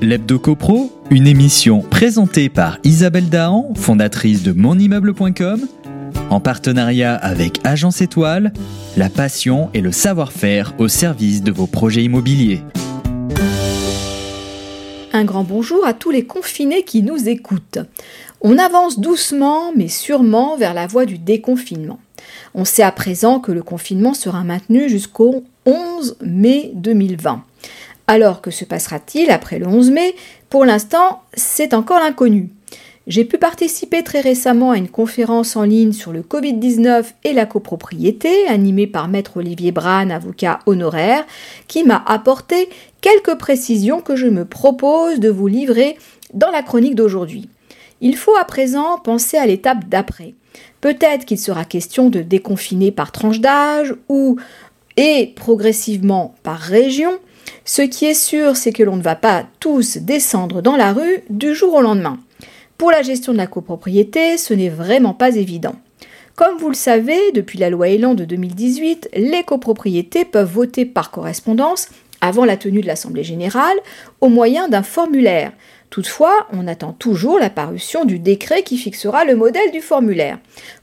L'Hebdo CoPro, une émission présentée par Isabelle Dahan, fondatrice de monimmeuble.com, en partenariat avec Agence Étoile, la passion et le savoir-faire au service de vos projets immobiliers. Un grand bonjour à tous les confinés qui nous écoutent. On avance doucement mais sûrement vers la voie du déconfinement. On sait à présent que le confinement sera maintenu jusqu'au 11 mai 2020. Alors que se passera-t-il après le 11 mai? Pour l'instant, c'est encore l'inconnu. J'ai pu participer très récemment à une conférence en ligne sur le Covid-19 et la copropriété, animée par Maître Olivier Brane, avocat honoraire, qui m'a apporté quelques précisions que je me propose de vous livrer dans la chronique d'aujourd'hui. Il faut à présent penser à l'étape d'après. Peut-être qu'il sera question de déconfiner par tranche d'âge ou et progressivement par région, ce qui est sûr, c'est que l'on ne va pas tous descendre dans la rue du jour au lendemain. Pour la gestion de la copropriété, ce n'est vraiment pas évident. Comme vous le savez, depuis la loi Elan de 2018, les copropriétés peuvent voter par correspondance avant la tenue de l'Assemblée générale au moyen d'un formulaire. Toutefois, on attend toujours la parution du décret qui fixera le modèle du formulaire.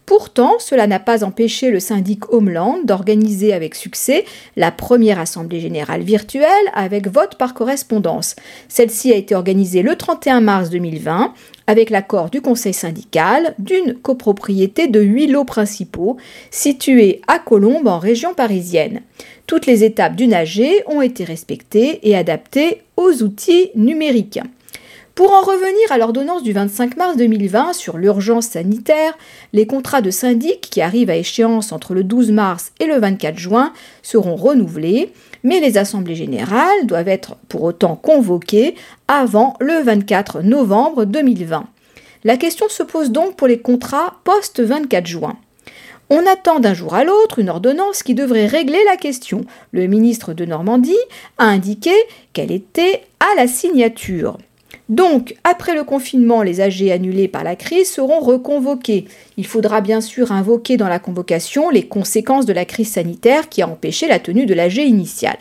Pourtant, cela n'a pas empêché le syndic Homeland d'organiser avec succès la première Assemblée générale virtuelle avec vote par correspondance. Celle-ci a été organisée le 31 mars 2020 avec l'accord du conseil syndical d'une copropriété de huit lots principaux situés à Colombes en région parisienne. Toutes les étapes du nager ont été respectées et adaptées aux outils numériques. Pour en revenir à l'ordonnance du 25 mars 2020 sur l'urgence sanitaire, les contrats de syndic qui arrivent à échéance entre le 12 mars et le 24 juin seront renouvelés, mais les assemblées générales doivent être pour autant convoquées avant le 24 novembre 2020. La question se pose donc pour les contrats post-24 juin. On attend d'un jour à l'autre une ordonnance qui devrait régler la question. Le ministre de Normandie a indiqué qu'elle était à la signature. Donc, après le confinement, les AG annulés par la crise seront reconvoqués. Il faudra bien sûr invoquer dans la convocation les conséquences de la crise sanitaire qui a empêché la tenue de l'AG initiale.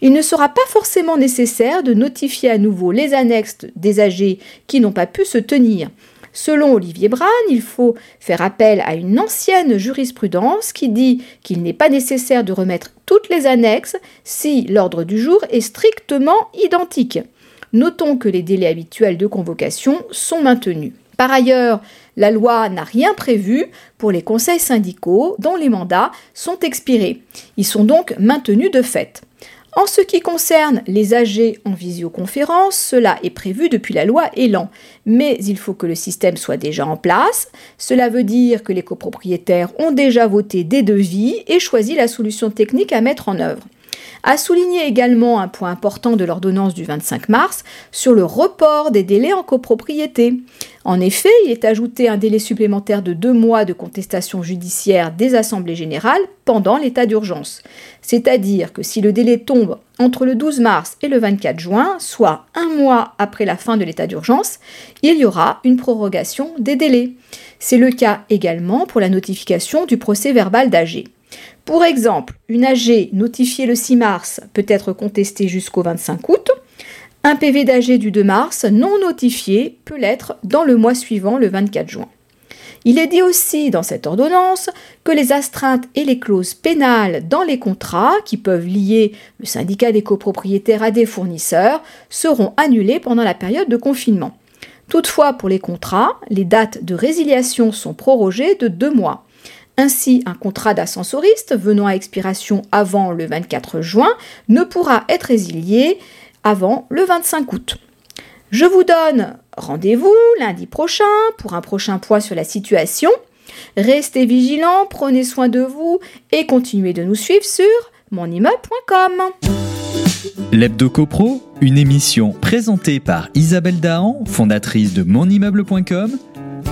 Il ne sera pas forcément nécessaire de notifier à nouveau les annexes des AG qui n'ont pas pu se tenir. Selon Olivier Brane, il faut faire appel à une ancienne jurisprudence qui dit qu'il n'est pas nécessaire de remettre toutes les annexes si l'ordre du jour est strictement identique. Notons que les délais habituels de convocation sont maintenus. Par ailleurs, la loi n'a rien prévu pour les conseils syndicaux dont les mandats sont expirés. Ils sont donc maintenus de fait. En ce qui concerne les AG en visioconférence, cela est prévu depuis la loi Elan, mais il faut que le système soit déjà en place. Cela veut dire que les copropriétaires ont déjà voté des devis et choisi la solution technique à mettre en œuvre a souligné également un point important de l'ordonnance du 25 mars sur le report des délais en copropriété. En effet, il est ajouté un délai supplémentaire de deux mois de contestation judiciaire des assemblées générales pendant l'état d'urgence. C'est-à-dire que si le délai tombe entre le 12 mars et le 24 juin, soit un mois après la fin de l'état d'urgence, il y aura une prorogation des délais. C'est le cas également pour la notification du procès verbal d'AG. Pour exemple, une AG notifiée le 6 mars peut être contestée jusqu'au 25 août. Un PV d'AG du 2 mars non notifié peut l'être dans le mois suivant, le 24 juin. Il est dit aussi dans cette ordonnance que les astreintes et les clauses pénales dans les contrats qui peuvent lier le syndicat des copropriétaires à des fournisseurs seront annulées pendant la période de confinement. Toutefois, pour les contrats, les dates de résiliation sont prorogées de deux mois. Ainsi, un contrat d'ascensoriste venant à expiration avant le 24 juin ne pourra être résilié avant le 25 août. Je vous donne rendez-vous lundi prochain pour un prochain point sur la situation. Restez vigilants, prenez soin de vous et continuez de nous suivre sur monimmeuble.com. L'Hebdo CoPro, une émission présentée par Isabelle Dahan, fondatrice de monimmeuble.com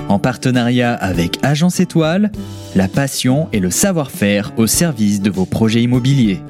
en partenariat avec Agence Étoile, la passion et le savoir-faire au service de vos projets immobiliers.